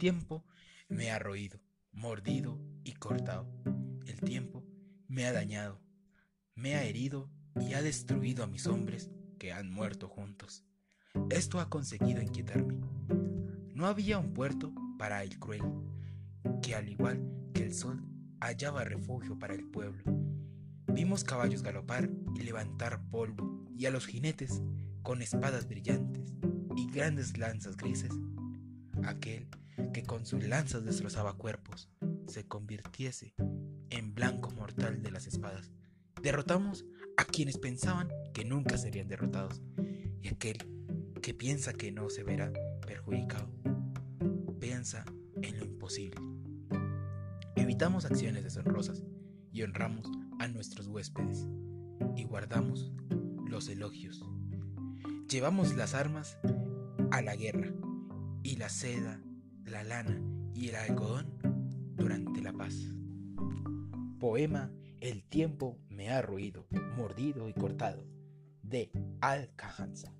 tiempo me ha roído, mordido y cortado. El tiempo me ha dañado, me ha herido y ha destruido a mis hombres que han muerto juntos. Esto ha conseguido inquietarme. No había un puerto para el cruel, que al igual que el sol hallaba refugio para el pueblo. Vimos caballos galopar y levantar polvo, y a los jinetes con espadas brillantes y grandes lanzas grises. Aquel que con sus lanzas destrozaba cuerpos se convirtiese en blanco mortal de las espadas. Derrotamos a quienes pensaban que nunca serían derrotados, y aquel que piensa que no se verá perjudicado, piensa en lo imposible. Evitamos acciones deshonrosas y honramos a nuestros huéspedes y guardamos los elogios. Llevamos las armas a la guerra y la seda, la lana y el algodón durante la paz. Poema El tiempo me ha roído, mordido y cortado de Al Cajanza.